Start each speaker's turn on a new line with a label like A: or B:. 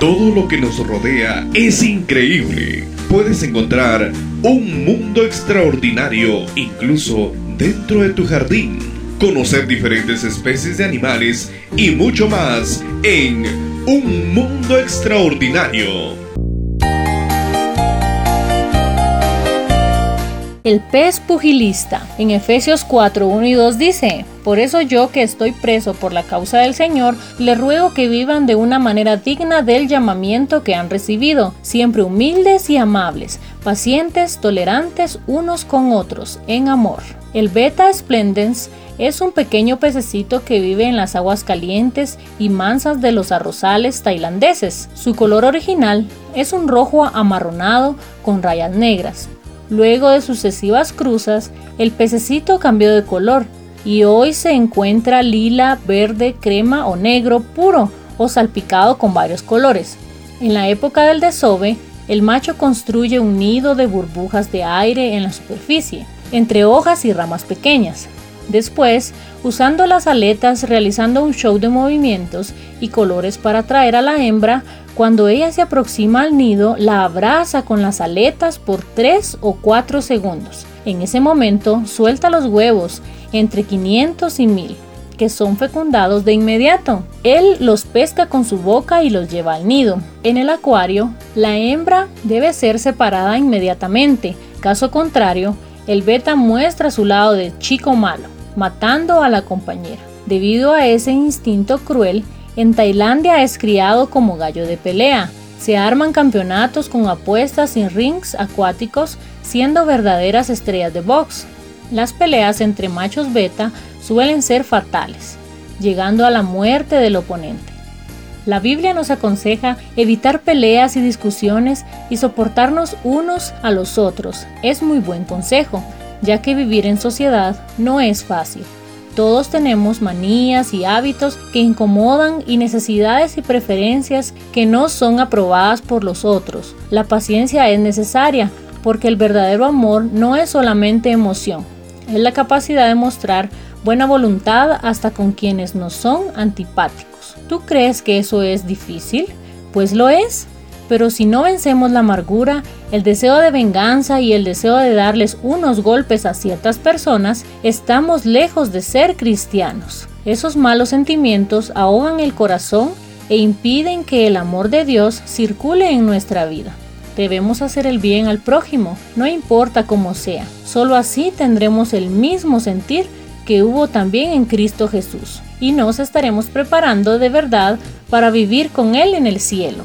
A: Todo lo que nos rodea es increíble. Puedes encontrar un mundo extraordinario incluso dentro de tu jardín. Conocer diferentes especies de animales y mucho más en Un Mundo Extraordinario.
B: El pez pugilista. En Efesios 4, 1 y 2 dice, Por eso yo que estoy preso por la causa del Señor, les ruego que vivan de una manera digna del llamamiento que han recibido, siempre humildes y amables, pacientes, tolerantes unos con otros, en amor. El Beta Splendens es un pequeño pececito que vive en las aguas calientes y mansas de los arrozales tailandeses. Su color original es un rojo amarronado con rayas negras. Luego de sucesivas cruzas, el pececito cambió de color y hoy se encuentra lila, verde, crema o negro puro o salpicado con varios colores. En la época del desove, el macho construye un nido de burbujas de aire en la superficie, entre hojas y ramas pequeñas. Después, usando las aletas realizando un show de movimientos y colores para atraer a la hembra, cuando ella se aproxima al nido, la abraza con las aletas por 3 o 4 segundos. En ese momento, suelta los huevos entre 500 y 1000, que son fecundados de inmediato. Él los pesca con su boca y los lleva al nido. En el acuario, la hembra debe ser separada inmediatamente. Caso contrario, el beta muestra su lado de chico malo, matando a la compañera. Debido a ese instinto cruel, en Tailandia es criado como gallo de pelea. Se arman campeonatos con apuestas en rings acuáticos, siendo verdaderas estrellas de box. Las peleas entre machos beta suelen ser fatales, llegando a la muerte del oponente. La Biblia nos aconseja evitar peleas y discusiones y soportarnos unos a los otros. Es muy buen consejo, ya que vivir en sociedad no es fácil. Todos tenemos manías y hábitos que incomodan y necesidades y preferencias que no son aprobadas por los otros. La paciencia es necesaria porque el verdadero amor no es solamente emoción, es la capacidad de mostrar buena voluntad hasta con quienes nos son antipáticos. ¿Tú crees que eso es difícil? Pues lo es. Pero si no vencemos la amargura, el deseo de venganza y el deseo de darles unos golpes a ciertas personas, estamos lejos de ser cristianos. Esos malos sentimientos ahogan el corazón e impiden que el amor de Dios circule en nuestra vida. Debemos hacer el bien al prójimo, no importa cómo sea. Solo así tendremos el mismo sentir que hubo también en Cristo Jesús, y nos estaremos preparando de verdad para vivir con Él en el cielo.